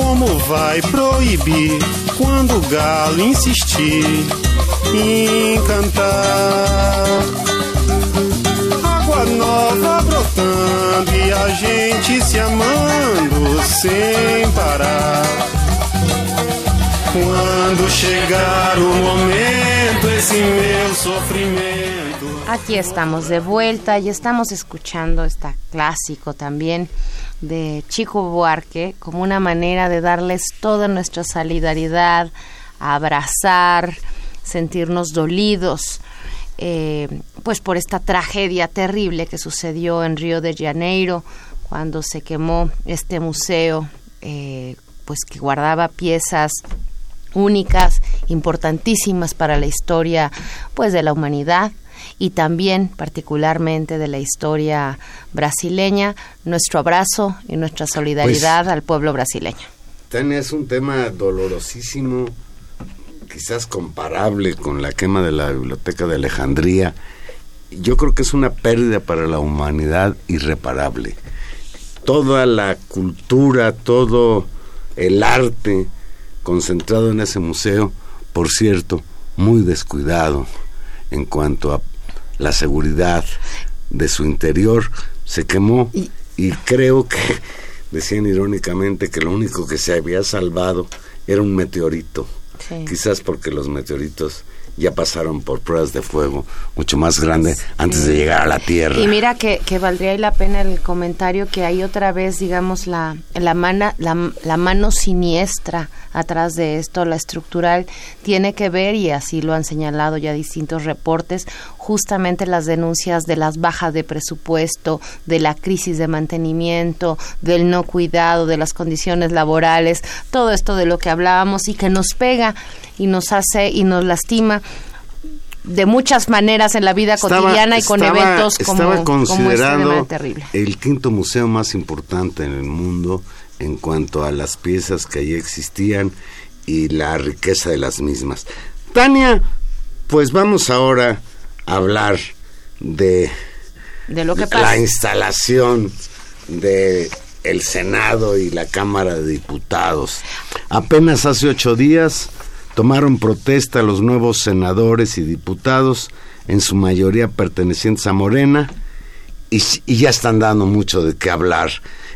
Como vai proibir quando o galo insistir em cantar? Água nova brotando e a gente se amando sem parar. Quando chegar o momento, esse meu sofrimento. Aquí estamos de vuelta y estamos escuchando esta clásico también de Chico Buarque como una manera de darles toda nuestra solidaridad, abrazar, sentirnos dolidos, eh, pues por esta tragedia terrible que sucedió en Río de Janeiro cuando se quemó este museo, eh, pues que guardaba piezas únicas, importantísimas para la historia, pues de la humanidad y también particularmente de la historia brasileña, nuestro abrazo y nuestra solidaridad pues, al pueblo brasileño. Tania, es un tema dolorosísimo, quizás comparable con la quema de la Biblioteca de Alejandría. Yo creo que es una pérdida para la humanidad irreparable. Toda la cultura, todo el arte concentrado en ese museo, por cierto, muy descuidado en cuanto a la seguridad de su interior, se quemó y, creo que decían irónicamente que lo único que se había salvado era un meteorito. Quizás porque los meteoritos ya pasaron por pruebas de fuego mucho más grandes antes de llegar a la Tierra. Y mira que, que valdría la pena el comentario que hay otra vez, digamos, la, la, mana, la, la mano siniestra atrás de esto, la estructural, tiene que ver, y así lo han señalado ya distintos reportes, justamente las denuncias de las bajas de presupuesto, de la crisis de mantenimiento, del no cuidado, de las condiciones laborales, todo esto de lo que hablábamos y que nos pega y nos hace y nos lastima de muchas maneras en la vida cotidiana y con eventos como, estaba considerado este terrible. el quinto museo más importante en el mundo en cuanto a las piezas que allí existían y la riqueza de las mismas. Tania, pues vamos ahora hablar de, de lo que la instalación de el Senado y la Cámara de Diputados. Apenas hace ocho días tomaron protesta los nuevos senadores y diputados, en su mayoría pertenecientes a Morena, y, y ya están dando mucho de qué hablar.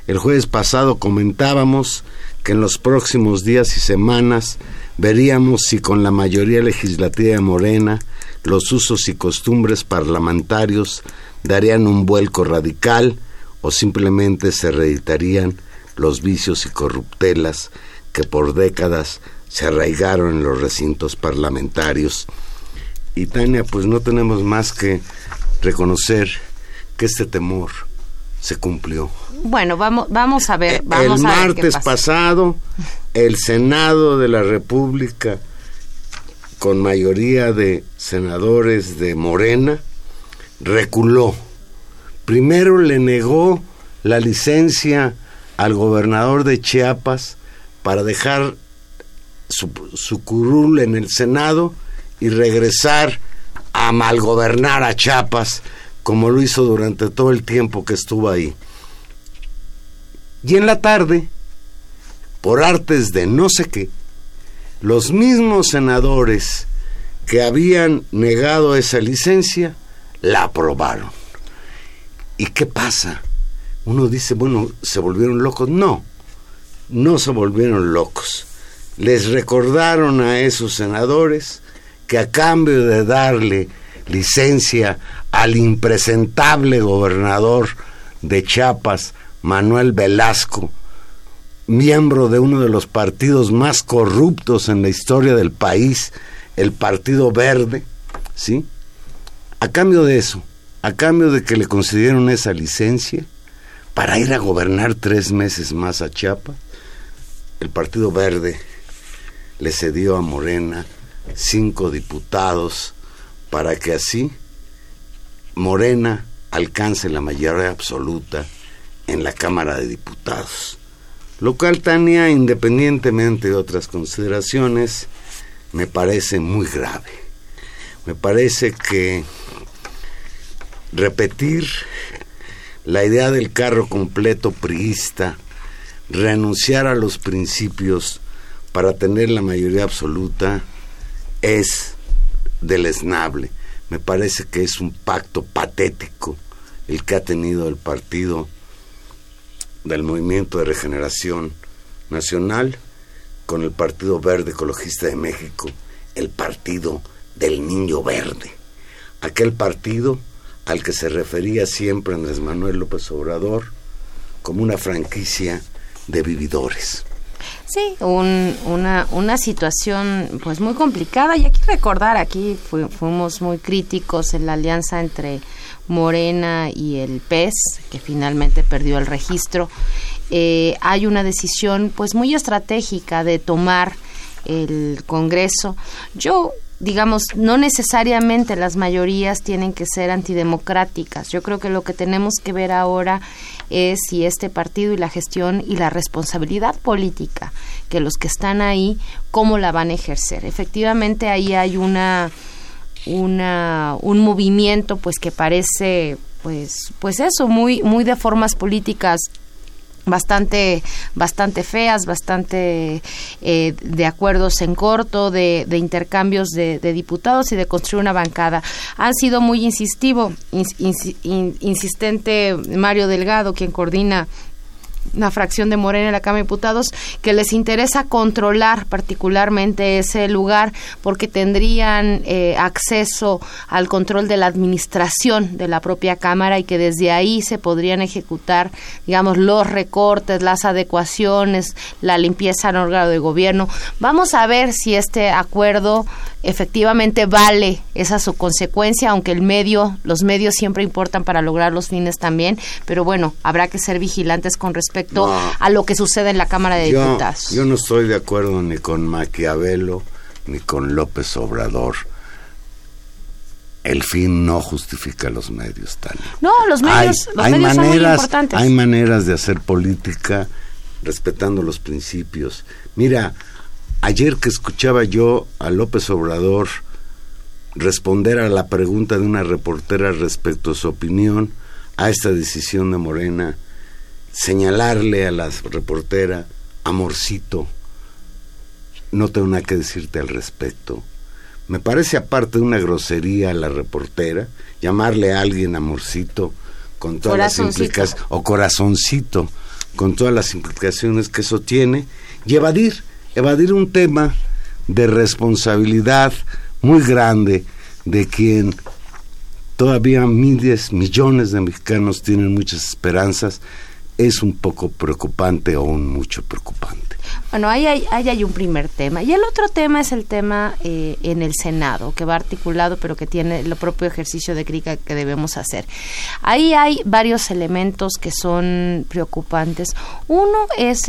El jueves pasado comentábamos que en los próximos días y semanas veríamos si con la mayoría legislativa de Morena los usos y costumbres parlamentarios darían un vuelco radical o simplemente se reeditarían los vicios y corruptelas que por décadas se arraigaron en los recintos parlamentarios. Y Tania, pues no tenemos más que reconocer que este temor se cumplió. Bueno, vamos, vamos a ver. Vamos el a ver martes pasado, el Senado de la República, con mayoría de senadores de Morena, reculó. Primero le negó la licencia al gobernador de Chiapas para dejar su, curul en el Senado y regresar a malgobernar a Chiapas como lo hizo durante todo el tiempo que estuvo ahí. Y en la tarde, por artes de no sé qué, los mismos senadores que habían negado esa licencia la aprobaron. ¿Y qué pasa? Uno dice, bueno, ¿se volvieron locos? No, no se volvieron locos. Les recordaron a esos senadores que a cambio de darle licencia al impresentable gobernador de Chiapas, Manuel Velasco, miembro de uno de los partidos más corruptos en la historia del país, el Partido Verde, ¿sí? A cambio de eso, a cambio de que le concedieron esa licencia para ir a gobernar tres meses más a Chiapas, el Partido Verde le cedió a Morena cinco diputados para que así Morena alcance la mayoría absoluta en la Cámara de Diputados. Lo cual, Tania, independientemente de otras consideraciones, me parece muy grave. Me parece que repetir la idea del carro completo priista, renunciar a los principios para tener la mayoría absoluta, es deleznable. Me parece que es un pacto patético el que ha tenido el partido del Movimiento de Regeneración Nacional con el Partido Verde Ecologista de México, el Partido del Niño Verde, aquel partido al que se refería siempre Andrés Manuel López Obrador como una franquicia de vividores. Sí, una, una situación pues muy complicada y aquí recordar, aquí fuimos muy críticos en la alianza entre Morena y el PES, que finalmente perdió el registro. Eh, hay una decisión pues muy estratégica de tomar el Congreso. Yo digamos, no necesariamente las mayorías tienen que ser antidemocráticas. Yo creo que lo que tenemos que ver ahora es si este partido y la gestión y la responsabilidad política que los que están ahí, cómo la van a ejercer. Efectivamente, ahí hay una, una un movimiento pues que parece pues pues eso muy muy de formas políticas bastante bastante feas bastante eh, de acuerdos en corto de, intercambios de, diputados y de construir una bancada. Han sido muy insistivo insistente Mario Delgado quien coordina una fracción de Morena en la Cámara de Diputados que les interesa controlar particularmente ese lugar porque tendrían eh, acceso al control de la administración de la propia Cámara y que desde ahí se podrían ejecutar, digamos, los recortes, las adecuaciones, la limpieza en órgano de gobierno. Vamos a ver si este acuerdo efectivamente vale esa su consecuencia, aunque el medio, los medios siempre importan para lograr los fines también, pero bueno, habrá que ser vigilantes con respecto a lo que sucede en la Cámara de Diputados. Yo no estoy de acuerdo ni con Maquiavelo ni con López Obrador. El fin no justifica los medios, tal. No, los medios, los medios son muy importantes. Hay maneras de hacer política respetando los principios. Mira, Ayer que escuchaba yo a López Obrador responder a la pregunta de una reportera respecto a su opinión a esta decisión de Morena, señalarle a la reportera, amorcito, no tengo nada que decirte al respecto. Me parece aparte de una grosería a la reportera, llamarle a alguien amorcito con todas las implicaciones, o corazoncito, con todas las implicaciones que eso tiene, y evadir evadir un tema de responsabilidad muy grande de quien todavía miles, millones de mexicanos tienen muchas esperanzas, es un poco preocupante o un mucho preocupante. Bueno, ahí hay, hay un primer tema. Y el otro tema es el tema eh, en el Senado, que va articulado, pero que tiene el propio ejercicio de crítica que debemos hacer. Ahí hay varios elementos que son preocupantes. Uno es,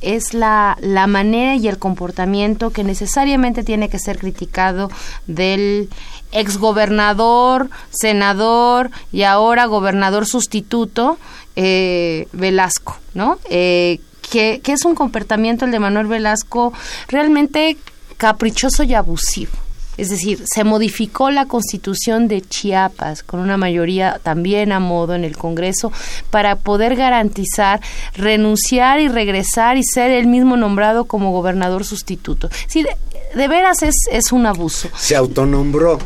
es la, la manera y el comportamiento que necesariamente tiene que ser criticado del exgobernador, senador y ahora gobernador sustituto eh, Velasco, ¿no? Eh, que, es un comportamiento el de Manuel Velasco realmente caprichoso y abusivo. Es decir, se modificó la constitución de Chiapas con una mayoría también a modo en el Congreso para poder garantizar renunciar y regresar y ser el mismo nombrado como gobernador sustituto. Sí, de, de veras es, es un abuso. Se autonombró.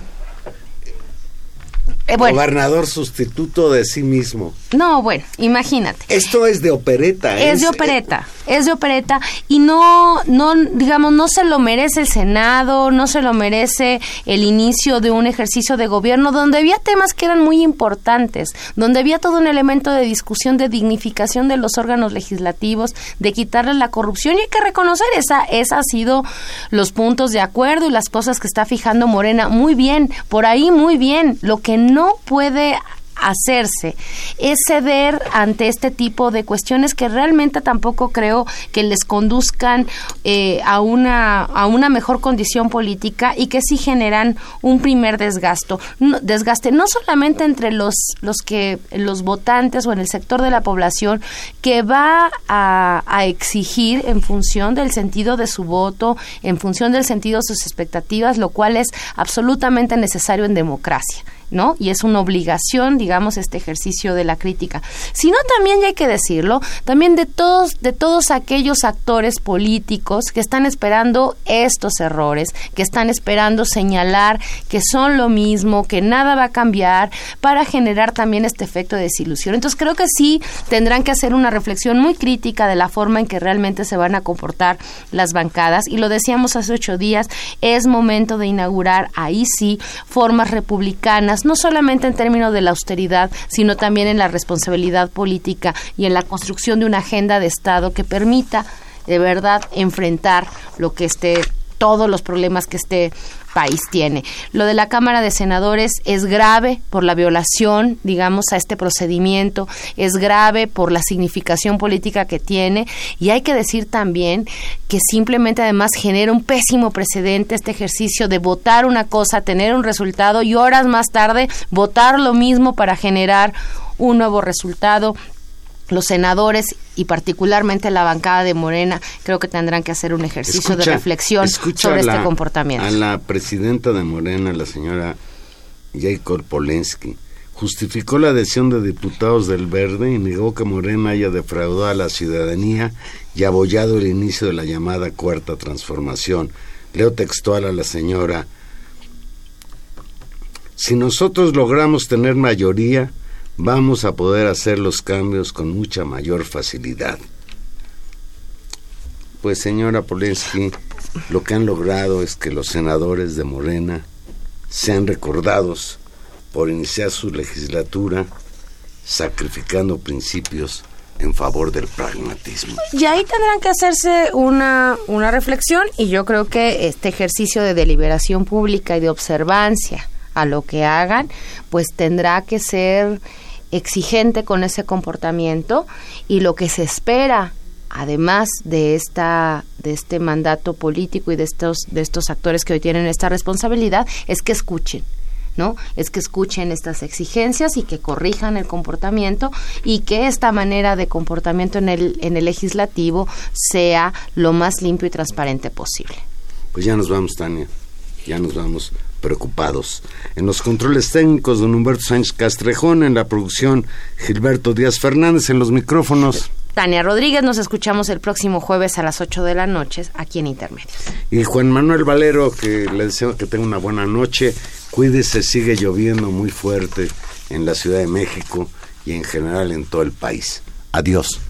Eh, Gobernador sustituto de sí mismo. No, bueno, imagínate. Esto es de opereta. Es, de opereta, es de opereta y no, no, digamos, no se lo merece el Senado, no se lo merece el inicio de un ejercicio de gobierno donde había temas que eran muy importantes, donde había todo un elemento de discusión, de dignificación de los órganos legislativos, de quitarle la corrupción y hay que reconocer esa, esa ha sido los puntos de acuerdo y las cosas que está fijando Morena muy bien, por ahí muy bien. Lo que no no puede hacerse es ceder ante este tipo de cuestiones que realmente tampoco creo que les conduzcan eh, a una a una mejor condición política y que sí generan un primer desgasto. Desgaste no solamente entre los los que los votantes o en el sector de la población que va a exigir en función del sentido de su voto en función del sentido de sus expectativas lo cual es absolutamente necesario en democracia ¿no? Y es una obligación, digamos, este ejercicio de la crítica. Sino también, ya hay que decirlo, también de todos, de todos aquellos actores políticos que están esperando estos errores, que están esperando señalar que son lo mismo, que nada va a cambiar, para generar también este efecto de desilusión. Entonces creo que sí tendrán que hacer una reflexión muy crítica de la forma en que realmente se van a comportar las bancadas. Y lo decíamos hace ocho días, es momento de inaugurar ahí sí formas republicanas no solamente en términos de la austeridad, sino también en la responsabilidad política y en la construcción de una agenda de Estado que permita de verdad enfrentar lo que esté todos los problemas que este país tiene. Lo de la Cámara de Senadores es grave por la violación, digamos, a este procedimiento, es grave por la significación política que tiene y hay que decir también que simplemente además genera un pésimo precedente este ejercicio de votar una cosa, tener un resultado y horas más tarde votar lo mismo para generar un nuevo resultado los senadores y particularmente la bancada de Morena creo que tendrán que hacer un ejercicio de reflexión sobre este comportamiento. A la presidenta de Morena, la señora Jacob Polensky, justificó la adhesión de diputados del Verde y negó que Morena haya defraudado a la ciudadanía y abollado el inicio de la llamada cuarta transformación. Leo textual a la señora, si nosotros logramos tener mayoría, vamos a poder hacer los cambios con mucha mayor facilidad. Pues señora Polensky, lo que han logrado es que los senadores de Morena sean recordados por iniciar su legislatura sacrificando principios en favor del pragmatismo. Y ahí tendrán que hacerse una, una reflexión y yo creo que este ejercicio de deliberación pública y de observancia a lo que hagan, pues tendrá que ser exigente con ese comportamiento y lo que se espera además de esta de este mandato político y de estos de estos actores que hoy tienen esta responsabilidad es que escuchen ¿no? Es que escuchen estas exigencias y que corrijan el comportamiento y que esta manera de comportamiento en el, en el legislativo sea lo más limpio y transparente posible. Pues ya nos vamos, Tania. Ya nos vamos preocupados. En los controles técnicos, don Humberto Sánchez Castrejón, en la producción, Gilberto Díaz Fernández, en los micrófonos. Tania Rodríguez, nos escuchamos el próximo jueves a las 8 de la noche aquí en Intermedios. Y Juan Manuel Valero, que le deseo que tenga una buena noche. Cuídese, sigue lloviendo muy fuerte en la Ciudad de México y en general en todo el país. Adiós.